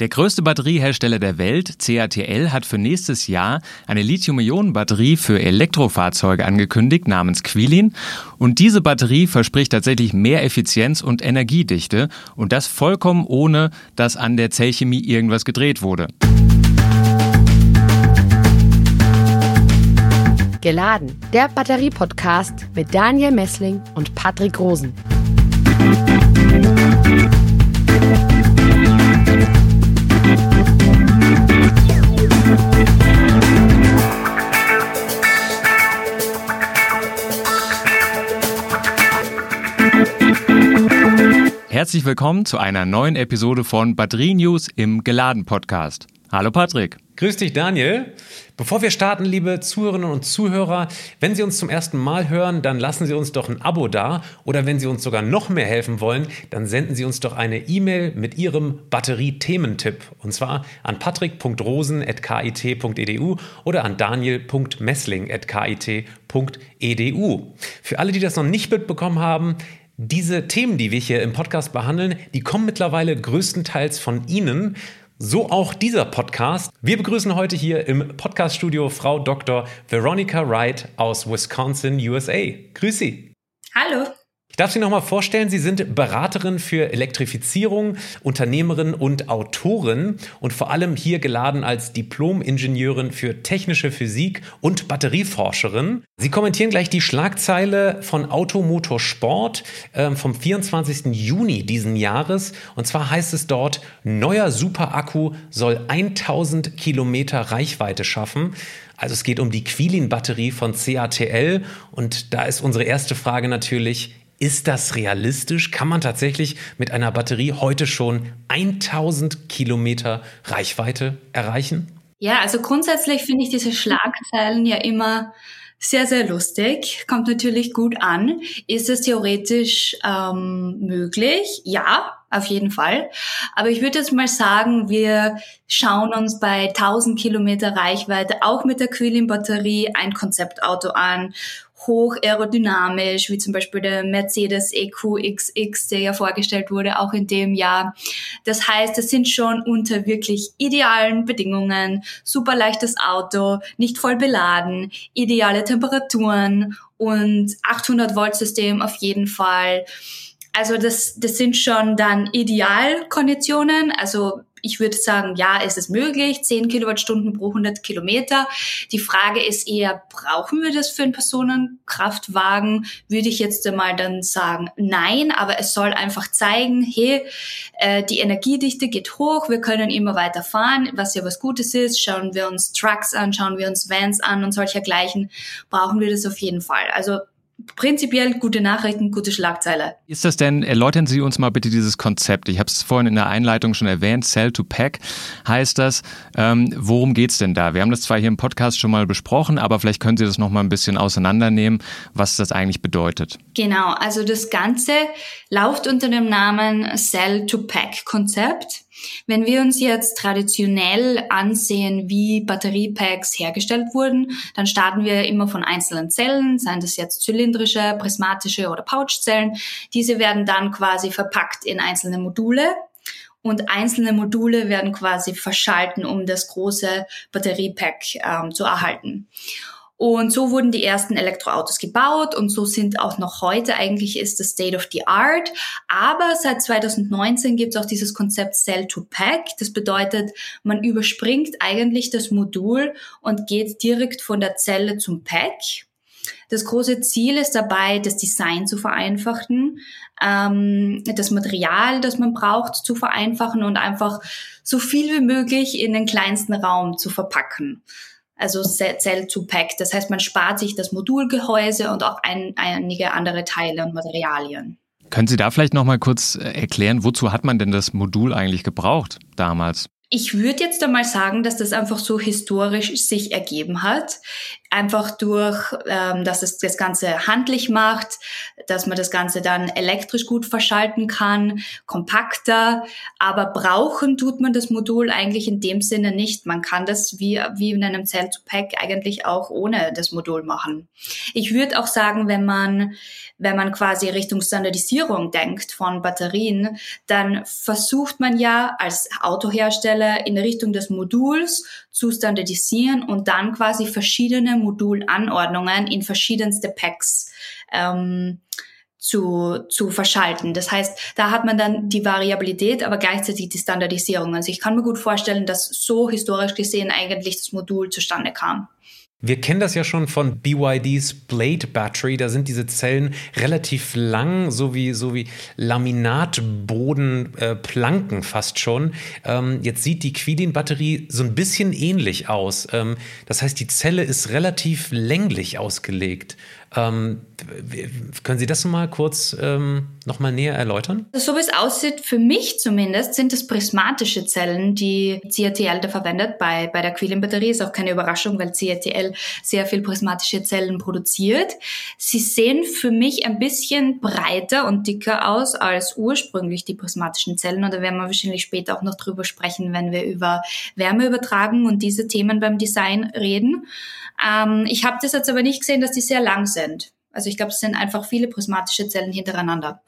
Der größte Batteriehersteller der Welt, CATL, hat für nächstes Jahr eine Lithium-Ionen-Batterie für Elektrofahrzeuge angekündigt namens Quilin. Und diese Batterie verspricht tatsächlich mehr Effizienz und Energiedichte und das vollkommen ohne, dass an der Zellchemie irgendwas gedreht wurde. Geladen, der Batterie-Podcast mit Daniel Messling und Patrick Rosen. Herzlich willkommen zu einer neuen Episode von Batterie News im Geladen Podcast. Hallo Patrick. Grüß dich, Daniel. Bevor wir starten, liebe Zuhörerinnen und Zuhörer, wenn Sie uns zum ersten Mal hören, dann lassen Sie uns doch ein Abo da. Oder wenn Sie uns sogar noch mehr helfen wollen, dann senden Sie uns doch eine E-Mail mit Ihrem Batterie-Thementipp. Und zwar an patrick.rosen.kit.edu oder an daniel.messling.kit.edu. Für alle, die das noch nicht mitbekommen haben, diese Themen, die wir hier im Podcast behandeln, die kommen mittlerweile größtenteils von Ihnen. So auch dieser Podcast. Wir begrüßen heute hier im Podcaststudio Frau Dr. Veronica Wright aus Wisconsin, USA. Grüß Sie. Hallo. Ich darf Sie nochmal vorstellen, Sie sind Beraterin für Elektrifizierung, Unternehmerin und Autorin und vor allem hier geladen als Diplom-Ingenieurin für technische Physik und Batterieforscherin. Sie kommentieren gleich die Schlagzeile von Automotorsport äh, vom 24. Juni diesen Jahres. Und zwar heißt es dort, neuer Superakku soll 1000 Kilometer Reichweite schaffen. Also es geht um die Quilin-Batterie von CATL und da ist unsere erste Frage natürlich, ist das realistisch? Kann man tatsächlich mit einer Batterie heute schon 1000 Kilometer Reichweite erreichen? Ja, also grundsätzlich finde ich diese Schlagzeilen ja immer sehr, sehr lustig. Kommt natürlich gut an. Ist es theoretisch ähm, möglich? Ja, auf jeden Fall. Aber ich würde jetzt mal sagen, wir schauen uns bei 1000 Kilometer Reichweite auch mit der Quilin-Batterie ein Konzeptauto an hoch aerodynamisch, wie zum Beispiel der Mercedes EQXX, der ja vorgestellt wurde, auch in dem Jahr. Das heißt, es sind schon unter wirklich idealen Bedingungen, super leichtes Auto, nicht voll beladen, ideale Temperaturen und 800 Volt System auf jeden Fall. Also das, das sind schon dann Idealkonditionen. Also ich würde sagen, ja, ist es möglich, 10 Kilowattstunden pro 100 Kilometer. Die Frage ist eher, brauchen wir das für einen Personenkraftwagen? Würde ich jetzt einmal dann sagen, nein, aber es soll einfach zeigen, hey, äh, die Energiedichte geht hoch, wir können immer weiter fahren, was ja was Gutes ist. Schauen wir uns Trucks an, schauen wir uns Vans an und solchergleichen, brauchen wir das auf jeden Fall. Also prinzipiell gute Nachrichten, gute Schlagzeile. Ist das denn, erläutern Sie uns mal bitte dieses Konzept. Ich habe es vorhin in der Einleitung schon erwähnt, Cell to Pack heißt das. Ähm, worum geht's denn da? Wir haben das zwar hier im Podcast schon mal besprochen, aber vielleicht können Sie das noch mal ein bisschen auseinandernehmen, was das eigentlich bedeutet. Genau, also das Ganze läuft unter dem Namen Cell to Pack Konzept. Wenn wir uns jetzt traditionell ansehen, wie Batteriepacks hergestellt wurden, dann starten wir immer von einzelnen Zellen, seien das jetzt zylindrische, prismatische oder Pouchzellen. Diese werden dann quasi verpackt in einzelne Module und einzelne Module werden quasi verschalten, um das große Batteriepack ähm, zu erhalten. Und so wurden die ersten Elektroautos gebaut und so sind auch noch heute eigentlich ist das State of the Art. Aber seit 2019 gibt es auch dieses Konzept Cell to Pack. Das bedeutet, man überspringt eigentlich das Modul und geht direkt von der Zelle zum Pack. Das große Ziel ist dabei, das Design zu vereinfachen, ähm, das Material, das man braucht, zu vereinfachen und einfach so viel wie möglich in den kleinsten Raum zu verpacken also Cell to Pack. Das heißt, man spart sich das Modulgehäuse und auch ein, einige andere Teile und Materialien. Können Sie da vielleicht noch mal kurz äh, erklären, wozu hat man denn das Modul eigentlich gebraucht damals? Ich würde jetzt einmal sagen, dass das einfach so historisch sich ergeben hat. Einfach durch, ähm, dass es das Ganze handlich macht, dass man das Ganze dann elektrisch gut verschalten kann, kompakter, aber brauchen tut man das Modul eigentlich in dem Sinne nicht. Man kann das wie, wie in einem Cell-to-Pack eigentlich auch ohne das Modul machen. Ich würde auch sagen, wenn man, wenn man quasi Richtung Standardisierung denkt von Batterien, dann versucht man ja als Autohersteller in Richtung des Moduls zu standardisieren und dann quasi verschiedene Modulanordnungen in verschiedenste Packs ähm, zu, zu verschalten. Das heißt, da hat man dann die Variabilität, aber gleichzeitig die Standardisierung. Also ich kann mir gut vorstellen, dass so historisch gesehen eigentlich das Modul zustande kam. Wir kennen das ja schon von BYDs Blade Battery. Da sind diese Zellen relativ lang, so wie, so wie Laminatbodenplanken äh, fast schon. Ähm, jetzt sieht die Quidin-Batterie so ein bisschen ähnlich aus. Ähm, das heißt, die Zelle ist relativ länglich ausgelegt. Ähm, können Sie das mal kurz ähm, noch mal näher erläutern? So wie es aussieht, für mich zumindest, sind es prismatische Zellen, die CATL da verwendet bei, bei der Quillen-Batterie. Ist auch keine Überraschung, weil CATL sehr viel prismatische Zellen produziert. Sie sehen für mich ein bisschen breiter und dicker aus als ursprünglich die prismatischen Zellen. Und da werden wir wahrscheinlich später auch noch drüber sprechen, wenn wir über Wärmeübertragung und diese Themen beim Design reden. Ähm, ich habe das jetzt aber nicht gesehen, dass die sehr lang sind. Also ich glaube, es sind einfach viele prismatische Zellen hintereinander.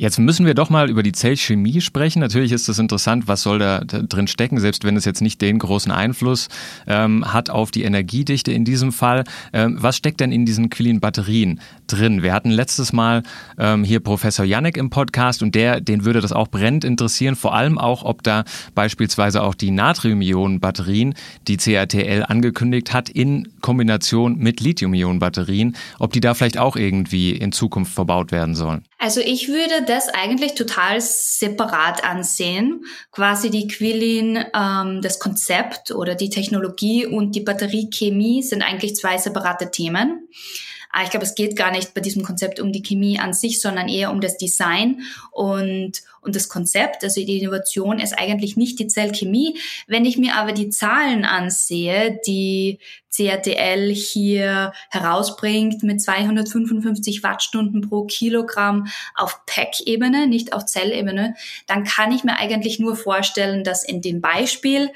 Jetzt müssen wir doch mal über die Zellchemie sprechen. Natürlich ist das interessant, was soll da drin stecken, selbst wenn es jetzt nicht den großen Einfluss ähm, hat auf die Energiedichte in diesem Fall. Ähm, was steckt denn in diesen Quilin-Batterien drin? Wir hatten letztes Mal ähm, hier Professor Janek im Podcast und der, den würde das auch brennend interessieren, vor allem auch, ob da beispielsweise auch die Natrium-Ionen-Batterien, die CATL angekündigt hat, in Kombination mit Lithium-Ionen-Batterien, ob die da vielleicht auch irgendwie in Zukunft verbaut werden sollen. Also ich würde das eigentlich total separat ansehen. Quasi die Quillin, ähm, das Konzept oder die Technologie und die Batteriechemie sind eigentlich zwei separate Themen. Aber ich glaube, es geht gar nicht bei diesem Konzept um die Chemie an sich, sondern eher um das Design und, und das Konzept. Also die Innovation ist eigentlich nicht die Zellchemie. Wenn ich mir aber die Zahlen ansehe, die CRTL hier herausbringt mit 255 Wattstunden pro Kilogramm auf Pack-Ebene, nicht auf Zellebene, dann kann ich mir eigentlich nur vorstellen, dass in dem Beispiel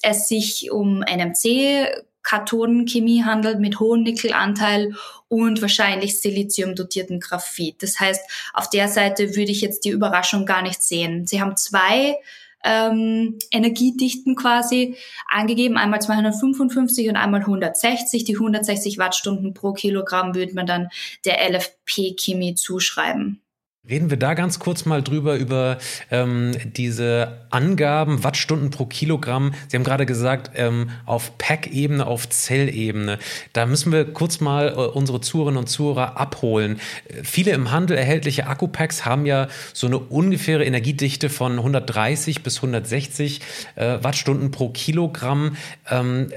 es sich um NMC Kathodenchemie handelt mit hohem Nickelanteil und wahrscheinlich siliziumdotierten Graphit. Das heißt, auf der Seite würde ich jetzt die Überraschung gar nicht sehen. Sie haben zwei ähm, Energiedichten quasi angegeben, einmal 255 und einmal 160. Die 160 Wattstunden pro Kilogramm würde man dann der LFP-Chemie zuschreiben. Reden wir da ganz kurz mal drüber, über ähm, diese Angaben, Wattstunden pro Kilogramm. Sie haben gerade gesagt, ähm, auf Pack-Ebene, auf Zellebene. Da müssen wir kurz mal äh, unsere Zuhörerinnen und Zuhörer abholen. Viele im Handel erhältliche Akkupacks haben ja so eine ungefähre Energiedichte von 130 bis 160 äh, Wattstunden pro Kilogramm. Ähm,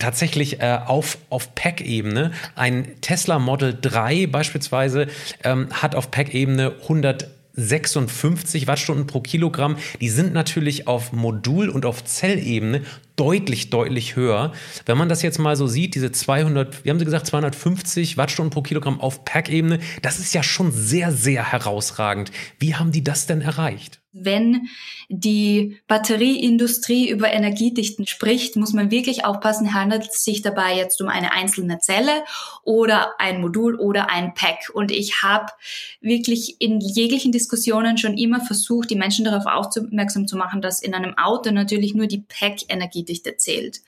tatsächlich äh, auf, auf Pack-Ebene. Ein Tesla Model 3 beispielsweise ähm, hat auf Pack-Ebene 156 Wattstunden pro Kilogramm. Die sind natürlich auf Modul- und auf Zellebene deutlich, deutlich höher. Wenn man das jetzt mal so sieht, diese 200, wie haben Sie gesagt, 250 Wattstunden pro Kilogramm auf Pack-Ebene, das ist ja schon sehr, sehr herausragend. Wie haben die das denn erreicht? Wenn die Batterieindustrie über Energiedichten spricht, muss man wirklich aufpassen, handelt es sich dabei jetzt um eine einzelne Zelle oder ein Modul oder ein Pack. Und ich habe wirklich in jeglichen Diskussionen schon immer versucht, die Menschen darauf aufmerksam zu machen, dass in einem Auto natürlich nur die Pack-Energiedichte zählt.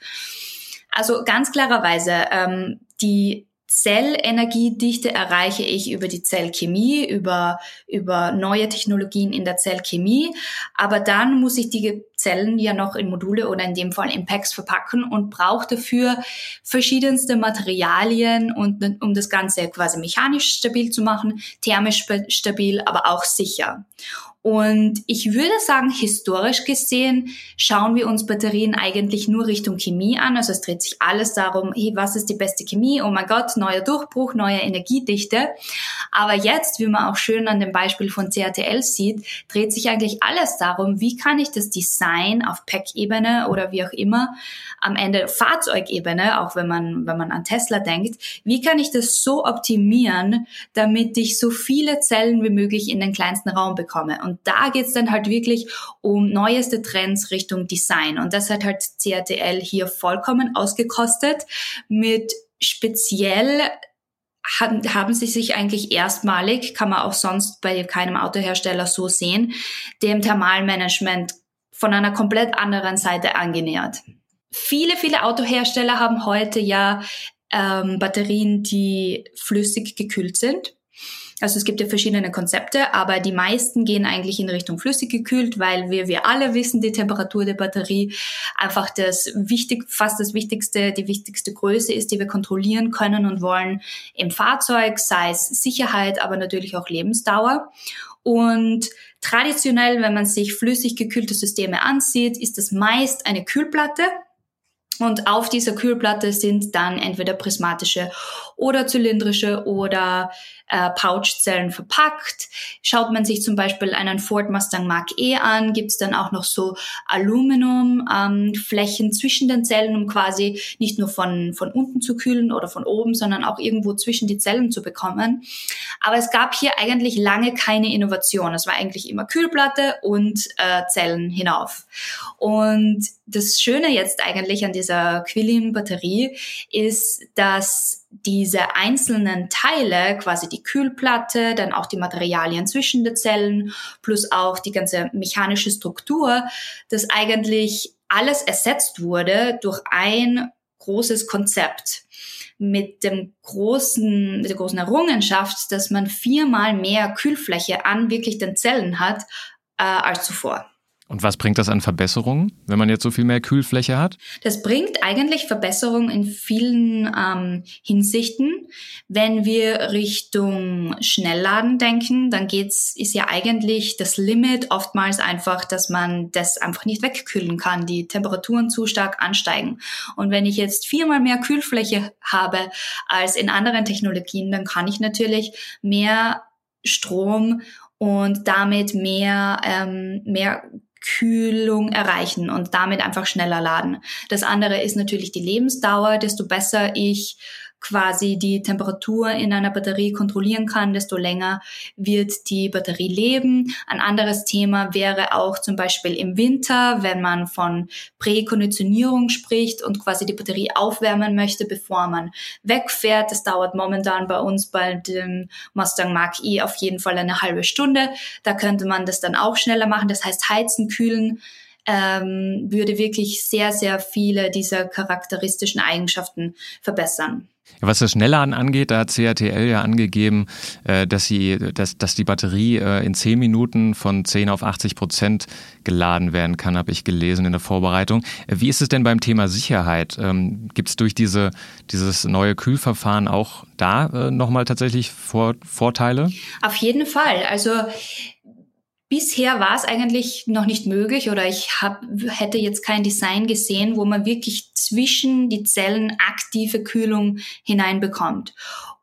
Also ganz klarerweise, ähm, die Zellenergiedichte erreiche ich über die Zellchemie, über, über neue Technologien in der Zellchemie. Aber dann muss ich die Zellen ja noch in Module oder in dem Fall in Packs verpacken und brauche dafür verschiedenste Materialien, und, um das Ganze quasi mechanisch stabil zu machen, thermisch stabil, aber auch sicher. Und ich würde sagen, historisch gesehen schauen wir uns Batterien eigentlich nur Richtung Chemie an. Also es dreht sich alles darum, hey, was ist die beste Chemie? Oh mein Gott, neuer Durchbruch, neue Energiedichte. Aber jetzt, wie man auch schön an dem Beispiel von CATL sieht, dreht sich eigentlich alles darum, wie kann ich das Design auf Pack-Ebene oder wie auch immer, am Ende Fahrzeugebene, auch wenn man, wenn man an Tesla denkt, wie kann ich das so optimieren, damit ich so viele Zellen wie möglich in den kleinsten Raum bekomme? Und da geht's dann halt wirklich um neueste Trends Richtung Design. Und das hat halt CATL hier vollkommen ausgekostet mit speziell haben sie sich eigentlich erstmalig, kann man auch sonst bei keinem Autohersteller so sehen, dem Thermalmanagement von einer komplett anderen Seite angenähert. Viele, viele Autohersteller haben heute ja ähm, Batterien, die flüssig gekühlt sind. Also es gibt ja verschiedene Konzepte, aber die meisten gehen eigentlich in Richtung flüssig gekühlt, weil wir, wir alle wissen, die Temperatur der Batterie einfach das wichtig, fast das wichtigste, die wichtigste Größe ist, die wir kontrollieren können und wollen im Fahrzeug, sei es Sicherheit, aber natürlich auch Lebensdauer. Und traditionell, wenn man sich flüssig gekühlte Systeme ansieht, ist das meist eine Kühlplatte, und auf dieser Kühlplatte sind dann entweder prismatische oder zylindrische oder äh, Pouchzellen verpackt. Schaut man sich zum Beispiel einen Ford Mustang Mark E an, gibt's dann auch noch so Aluminiumflächen ähm, zwischen den Zellen, um quasi nicht nur von, von unten zu kühlen oder von oben, sondern auch irgendwo zwischen die Zellen zu bekommen. Aber es gab hier eigentlich lange keine Innovation. Es war eigentlich immer Kühlplatte und äh, Zellen hinauf. Und das Schöne jetzt eigentlich an dieser Quillin-Batterie ist, dass diese einzelnen Teile, quasi die Kühlplatte, dann auch die Materialien zwischen den Zellen, plus auch die ganze mechanische Struktur, dass eigentlich alles ersetzt wurde durch ein großes Konzept mit dem großen, mit der großen Errungenschaft, dass man viermal mehr Kühlfläche an wirklich den Zellen hat äh, als zuvor. Und was bringt das an Verbesserungen, wenn man jetzt so viel mehr Kühlfläche hat? Das bringt eigentlich Verbesserungen in vielen ähm, Hinsichten. Wenn wir Richtung Schnellladen denken, dann geht's, ist ja eigentlich das Limit oftmals einfach, dass man das einfach nicht wegkühlen kann, die Temperaturen zu stark ansteigen. Und wenn ich jetzt viermal mehr Kühlfläche habe als in anderen Technologien, dann kann ich natürlich mehr Strom und damit mehr, ähm, mehr Kühlung erreichen und damit einfach schneller laden. Das andere ist natürlich die Lebensdauer. Desto besser ich quasi die Temperatur in einer Batterie kontrollieren kann, desto länger wird die Batterie leben. Ein anderes Thema wäre auch zum Beispiel im Winter, wenn man von Präkonditionierung spricht und quasi die Batterie aufwärmen möchte, bevor man wegfährt. Das dauert momentan bei uns bei dem Mustang Mark E auf jeden Fall eine halbe Stunde. Da könnte man das dann auch schneller machen. Das heißt, heizen, kühlen ähm, würde wirklich sehr, sehr viele dieser charakteristischen Eigenschaften verbessern. Was das Schnellladen angeht, da hat CATL ja angegeben, äh, dass, sie, dass, dass die Batterie äh, in 10 Minuten von 10 auf 80 Prozent geladen werden kann, habe ich gelesen in der Vorbereitung. Äh, wie ist es denn beim Thema Sicherheit? Ähm, Gibt es durch diese, dieses neue Kühlverfahren auch da nochmal tatsächlich Vor Vorteile? Auf jeden Fall. Also Bisher war es eigentlich noch nicht möglich oder ich hab, hätte jetzt kein Design gesehen, wo man wirklich zwischen die Zellen aktive Kühlung hineinbekommt.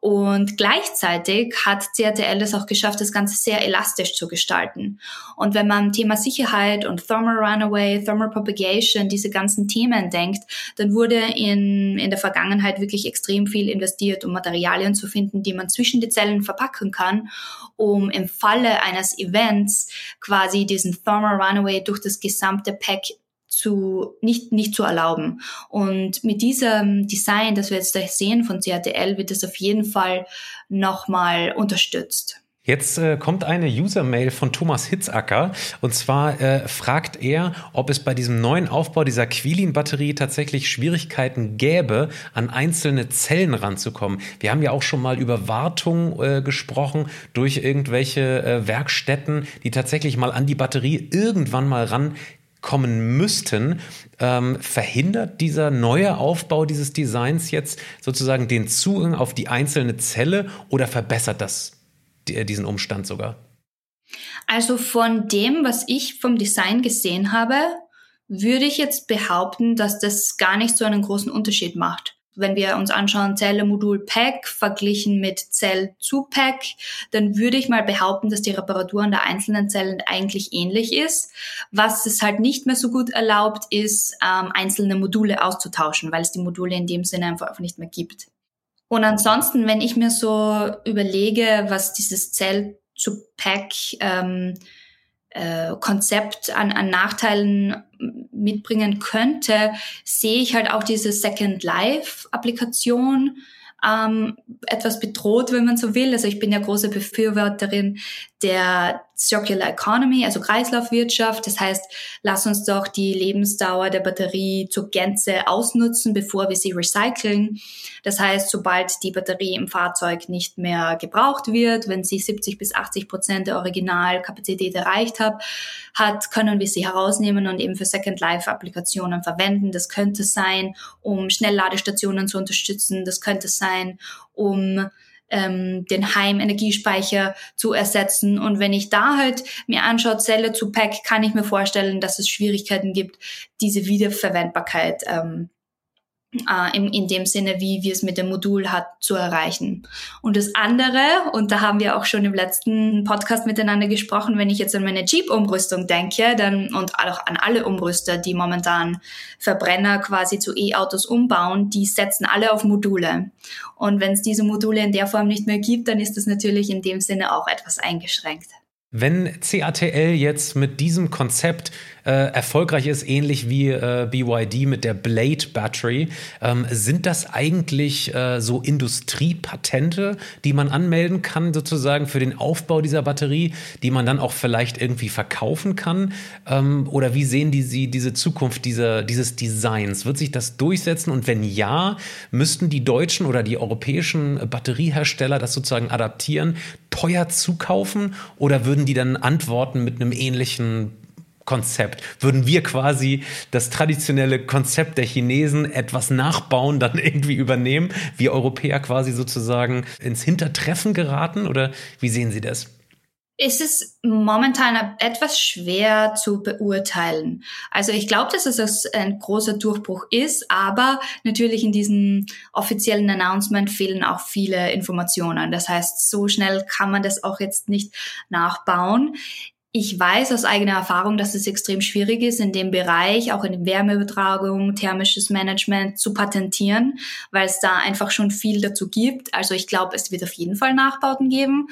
Und gleichzeitig hat CATL es auch geschafft, das Ganze sehr elastisch zu gestalten. Und wenn man Thema Sicherheit und Thermal Runaway, Thermal Propagation, diese ganzen Themen denkt, dann wurde in, in der Vergangenheit wirklich extrem viel investiert, um Materialien zu finden, die man zwischen die Zellen verpacken kann, um im Falle eines Events quasi diesen Thermal Runaway durch das gesamte Pack zu, nicht, nicht zu erlauben. Und mit diesem Design, das wir jetzt da sehen von CATL, wird es auf jeden Fall nochmal unterstützt. Jetzt äh, kommt eine User-Mail von Thomas Hitzacker und zwar äh, fragt er, ob es bei diesem neuen Aufbau dieser Quilin-Batterie tatsächlich Schwierigkeiten gäbe, an einzelne Zellen ranzukommen. Wir haben ja auch schon mal über Wartung äh, gesprochen durch irgendwelche äh, Werkstätten, die tatsächlich mal an die Batterie irgendwann mal ran kommen müssten, ähm, verhindert dieser neue Aufbau dieses Designs jetzt sozusagen den Zugang auf die einzelne Zelle oder verbessert das diesen Umstand sogar? Also von dem, was ich vom Design gesehen habe, würde ich jetzt behaupten, dass das gar nicht so einen großen Unterschied macht. Wenn wir uns anschauen, Zelle, Modul, Pack verglichen mit Zell zu Pack, dann würde ich mal behaupten, dass die Reparatur an der einzelnen Zellen eigentlich ähnlich ist. Was es halt nicht mehr so gut erlaubt, ist, ähm, einzelne Module auszutauschen, weil es die Module in dem Sinne einfach nicht mehr gibt. Und ansonsten, wenn ich mir so überlege, was dieses Zell zu Pack ähm, äh, Konzept an, an Nachteilen mitbringen könnte, sehe ich halt auch diese Second Life Applikation ähm, etwas bedroht, wenn man so will. Also ich bin ja große Befürworterin der Circular Economy, also Kreislaufwirtschaft. Das heißt, lass uns doch die Lebensdauer der Batterie zur Gänze ausnutzen, bevor wir sie recyceln. Das heißt, sobald die Batterie im Fahrzeug nicht mehr gebraucht wird, wenn sie 70 bis 80 Prozent der Originalkapazität erreicht hat, hat, können wir sie herausnehmen und eben für Second Life Applikationen verwenden. Das könnte sein, um Schnellladestationen zu unterstützen. Das könnte sein, um ähm, den Heimenergiespeicher zu ersetzen. Und wenn ich da halt mir anschaue, Zelle zu Pack, kann ich mir vorstellen, dass es Schwierigkeiten gibt, diese Wiederverwendbarkeit ähm, äh, in, in dem Sinne, wie wir es mit dem Modul hat, zu erreichen. Und das andere, und da haben wir auch schon im letzten Podcast miteinander gesprochen, wenn ich jetzt an meine Jeep-Umrüstung denke, dann und auch an alle Umrüster, die momentan Verbrenner quasi zu E-Autos umbauen, die setzen alle auf Module. Und wenn es diese Module in der Form nicht mehr gibt, dann ist das natürlich in dem Sinne auch etwas eingeschränkt. Wenn CATL jetzt mit diesem Konzept äh, erfolgreich ist, ähnlich wie äh, BYD mit der Blade Battery, ähm, sind das eigentlich äh, so Industriepatente, die man anmelden kann, sozusagen für den Aufbau dieser Batterie, die man dann auch vielleicht irgendwie verkaufen kann? Ähm, oder wie sehen die, Sie diese Zukunft dieser, dieses Designs? Wird sich das durchsetzen? Und wenn ja, müssten die deutschen oder die europäischen Batteriehersteller das sozusagen adaptieren, teuer zukaufen? Oder würden die dann antworten mit einem ähnlichen Konzept. Würden wir quasi das traditionelle Konzept der Chinesen etwas nachbauen, dann irgendwie übernehmen, wir Europäer quasi sozusagen ins Hintertreffen geraten? Oder wie sehen Sie das? Es ist momentan etwas schwer zu beurteilen. Also ich glaube, dass es ein großer Durchbruch ist, aber natürlich in diesem offiziellen Announcement fehlen auch viele Informationen. Das heißt, so schnell kann man das auch jetzt nicht nachbauen. Ich weiß aus eigener Erfahrung, dass es extrem schwierig ist, in dem Bereich, auch in Wärmeübertragung, thermisches Management zu patentieren, weil es da einfach schon viel dazu gibt. Also ich glaube, es wird auf jeden Fall Nachbauten geben.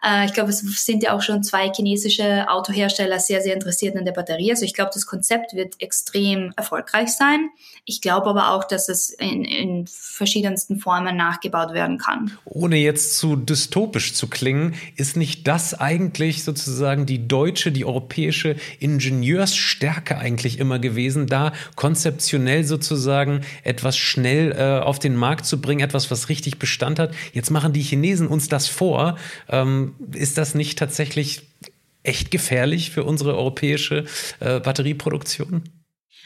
Äh, ich glaube, es sind ja auch schon zwei chinesische Autohersteller sehr, sehr interessiert an der Batterie. Also ich glaube, das Konzept wird extrem erfolgreich sein. Ich glaube aber auch, dass es in, in verschiedensten Formen nachgebaut werden kann. Ohne jetzt zu dystopisch zu klingen, ist nicht das eigentlich sozusagen die deutsche, die europäische Ingenieursstärke eigentlich immer gewesen, da konzeptionell sozusagen etwas schnell äh, auf den Markt zu bringen, etwas, was richtig Bestand hat. Jetzt machen die Chinesen uns das vor. Ähm, ist das nicht tatsächlich echt gefährlich für unsere europäische äh, Batterieproduktion?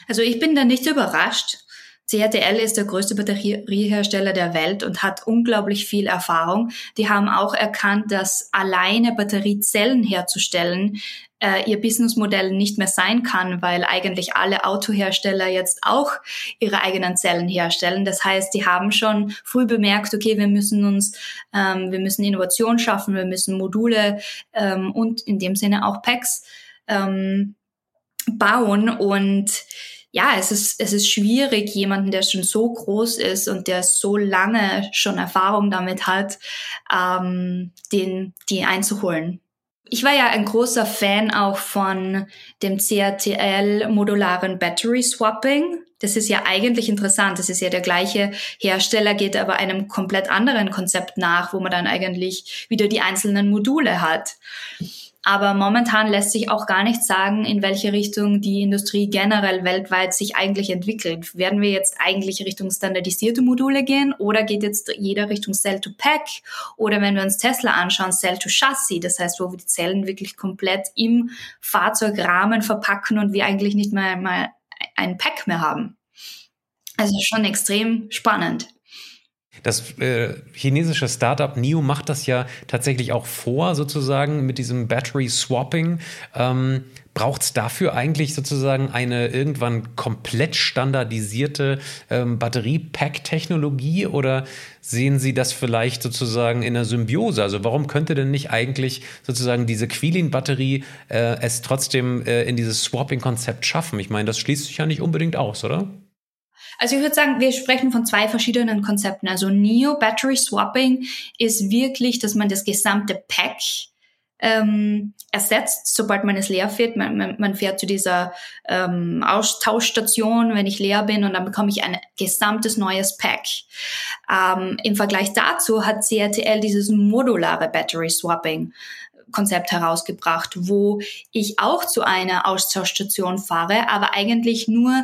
Also ich bin da nicht überrascht. CATL ist der größte Batteriehersteller der Welt und hat unglaublich viel Erfahrung. Die haben auch erkannt, dass alleine Batteriezellen herzustellen äh, ihr Businessmodell nicht mehr sein kann, weil eigentlich alle Autohersteller jetzt auch ihre eigenen Zellen herstellen. Das heißt, die haben schon früh bemerkt, okay, wir müssen uns, ähm, wir müssen Innovation schaffen, wir müssen Module ähm, und in dem Sinne auch Packs ähm, bauen und ja, es ist, es ist schwierig, jemanden, der schon so groß ist und der so lange schon Erfahrung damit hat, ähm, den, die einzuholen. Ich war ja ein großer Fan auch von dem CATL modularen Battery Swapping. Das ist ja eigentlich interessant. Das ist ja der gleiche Hersteller, geht aber einem komplett anderen Konzept nach, wo man dann eigentlich wieder die einzelnen Module hat. Aber momentan lässt sich auch gar nicht sagen, in welche Richtung die Industrie generell weltweit sich eigentlich entwickelt. Werden wir jetzt eigentlich Richtung standardisierte Module gehen oder geht jetzt jeder Richtung Cell-to-Pack? Oder wenn wir uns Tesla anschauen, Cell-to-Chassis, das heißt, wo wir die Zellen wirklich komplett im Fahrzeugrahmen verpacken und wir eigentlich nicht mehr mal ein Pack mehr haben. Also schon extrem spannend. Das äh, chinesische Startup NIO macht das ja tatsächlich auch vor, sozusagen mit diesem Battery Swapping. Ähm, Braucht es dafür eigentlich sozusagen eine irgendwann komplett standardisierte ähm, Batterie-Pack-Technologie oder sehen Sie das vielleicht sozusagen in der Symbiose? Also warum könnte denn nicht eigentlich sozusagen diese Quilin-Batterie äh, es trotzdem äh, in dieses Swapping-Konzept schaffen? Ich meine, das schließt sich ja nicht unbedingt aus, oder? Also ich würde sagen, wir sprechen von zwei verschiedenen Konzepten. Also Neo Battery Swapping ist wirklich, dass man das gesamte Pack ähm, ersetzt, sobald man es leer fährt. Man, man, man fährt zu dieser ähm, Austauschstation, wenn ich leer bin, und dann bekomme ich ein gesamtes neues Pack. Ähm, Im Vergleich dazu hat CRTL dieses modulare Battery Swapping Konzept herausgebracht, wo ich auch zu einer Austauschstation fahre, aber eigentlich nur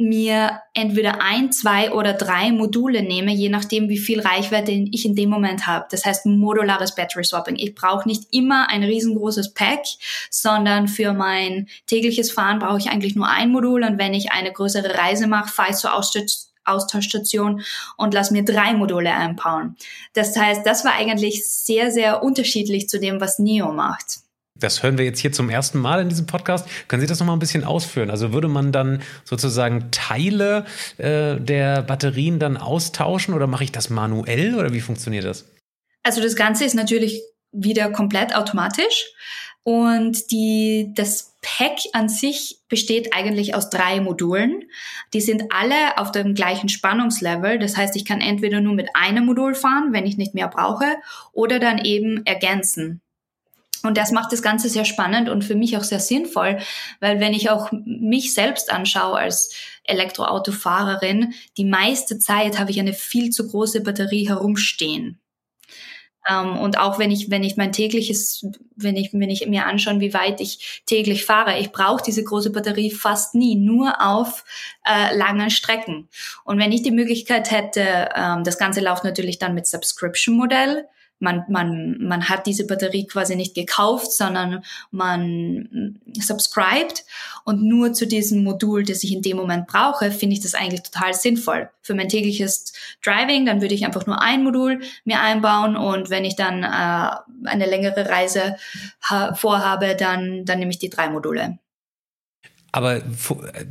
mir entweder ein, zwei oder drei Module nehme, je nachdem, wie viel Reichweite ich in dem Moment habe. Das heißt modulares Battery Swapping. Ich brauche nicht immer ein riesengroßes Pack, sondern für mein tägliches Fahren brauche ich eigentlich nur ein Modul und wenn ich eine größere Reise mache, fahre ich zur Austauschstation und lass mir drei Module einbauen. Das heißt, das war eigentlich sehr, sehr unterschiedlich zu dem, was NIO macht. Das hören wir jetzt hier zum ersten Mal in diesem Podcast. Können Sie das noch mal ein bisschen ausführen? Also würde man dann sozusagen Teile äh, der Batterien dann austauschen oder mache ich das manuell oder wie funktioniert das? Also das Ganze ist natürlich wieder komplett automatisch und die, das Pack an sich besteht eigentlich aus drei Modulen. Die sind alle auf dem gleichen Spannungslevel. Das heißt, ich kann entweder nur mit einem Modul fahren, wenn ich nicht mehr brauche, oder dann eben ergänzen. Und das macht das Ganze sehr spannend und für mich auch sehr sinnvoll, weil wenn ich auch mich selbst anschaue als Elektroautofahrerin, die meiste Zeit habe ich eine viel zu große Batterie herumstehen. Um, ähm, und auch wenn ich, wenn ich mein tägliches, wenn ich, wenn ich mir anschaue, wie weit ich täglich fahre, ich brauche diese große Batterie fast nie, nur auf äh, langen Strecken. Und wenn ich die Möglichkeit hätte, ähm, das Ganze läuft natürlich dann mit Subscription-Modell, man, man, man hat diese Batterie quasi nicht gekauft, sondern man subscribed und nur zu diesem Modul, das ich in dem Moment brauche, finde ich das eigentlich total sinnvoll. Für mein tägliches Driving, dann würde ich einfach nur ein Modul mir einbauen und wenn ich dann äh, eine längere Reise vorhabe, dann, dann nehme ich die drei Module. Aber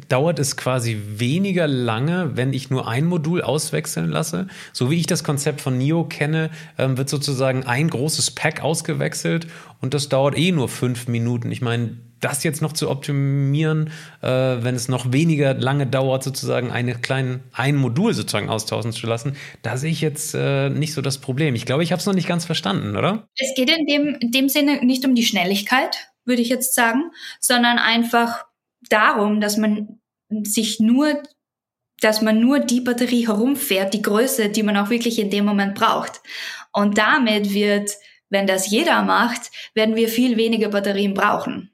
dauert es quasi weniger lange, wenn ich nur ein Modul auswechseln lasse? So wie ich das Konzept von NIO kenne, ähm, wird sozusagen ein großes Pack ausgewechselt und das dauert eh nur fünf Minuten. Ich meine, das jetzt noch zu optimieren, äh, wenn es noch weniger lange dauert, sozusagen eine kleinen, ein Modul sozusagen austauschen zu lassen, da sehe ich jetzt äh, nicht so das Problem. Ich glaube, ich habe es noch nicht ganz verstanden, oder? Es geht in dem, in dem Sinne nicht um die Schnelligkeit, würde ich jetzt sagen, sondern einfach darum, dass man sich nur, dass man nur die Batterie herumfährt, die Größe, die man auch wirklich in dem Moment braucht. Und damit wird, wenn das jeder macht, werden wir viel weniger Batterien brauchen.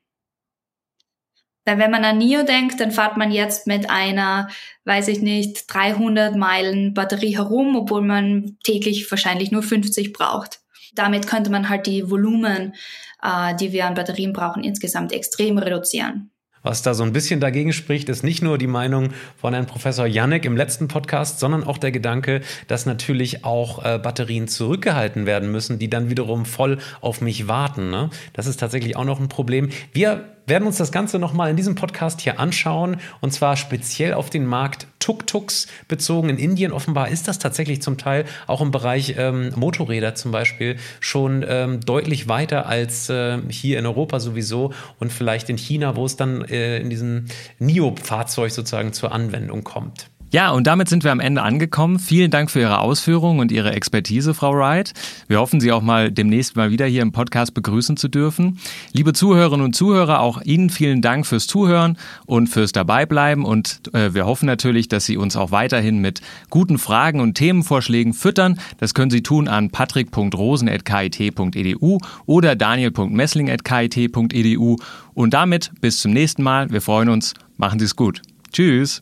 Denn wenn man an NIO denkt, dann fährt man jetzt mit einer, weiß ich nicht, 300 Meilen Batterie herum, obwohl man täglich wahrscheinlich nur 50 braucht. Damit könnte man halt die Volumen, äh, die wir an Batterien brauchen, insgesamt extrem reduzieren. Was da so ein bisschen dagegen spricht, ist nicht nur die Meinung von Herrn Professor Janek im letzten Podcast, sondern auch der Gedanke, dass natürlich auch äh, Batterien zurückgehalten werden müssen, die dann wiederum voll auf mich warten. Ne? Das ist tatsächlich auch noch ein Problem. Wir werden uns das Ganze nochmal in diesem Podcast hier anschauen und zwar speziell auf den Markt Tuk-Tuks bezogen. In Indien offenbar ist das tatsächlich zum Teil auch im Bereich ähm, Motorräder zum Beispiel schon ähm, deutlich weiter als äh, hier in Europa sowieso und vielleicht in China, wo es dann äh, in diesem NIO-Fahrzeug sozusagen zur Anwendung kommt. Ja, und damit sind wir am Ende angekommen. Vielen Dank für Ihre Ausführungen und Ihre Expertise, Frau Wright. Wir hoffen, Sie auch mal demnächst mal wieder hier im Podcast begrüßen zu dürfen. Liebe Zuhörerinnen und Zuhörer, auch Ihnen vielen Dank fürs Zuhören und fürs Dabeibleiben. Und äh, wir hoffen natürlich, dass Sie uns auch weiterhin mit guten Fragen und Themenvorschlägen füttern. Das können Sie tun an patrick.rosen.kit.edu oder daniel.messling.kit.edu. Und damit bis zum nächsten Mal. Wir freuen uns. Machen Sie es gut. Tschüss.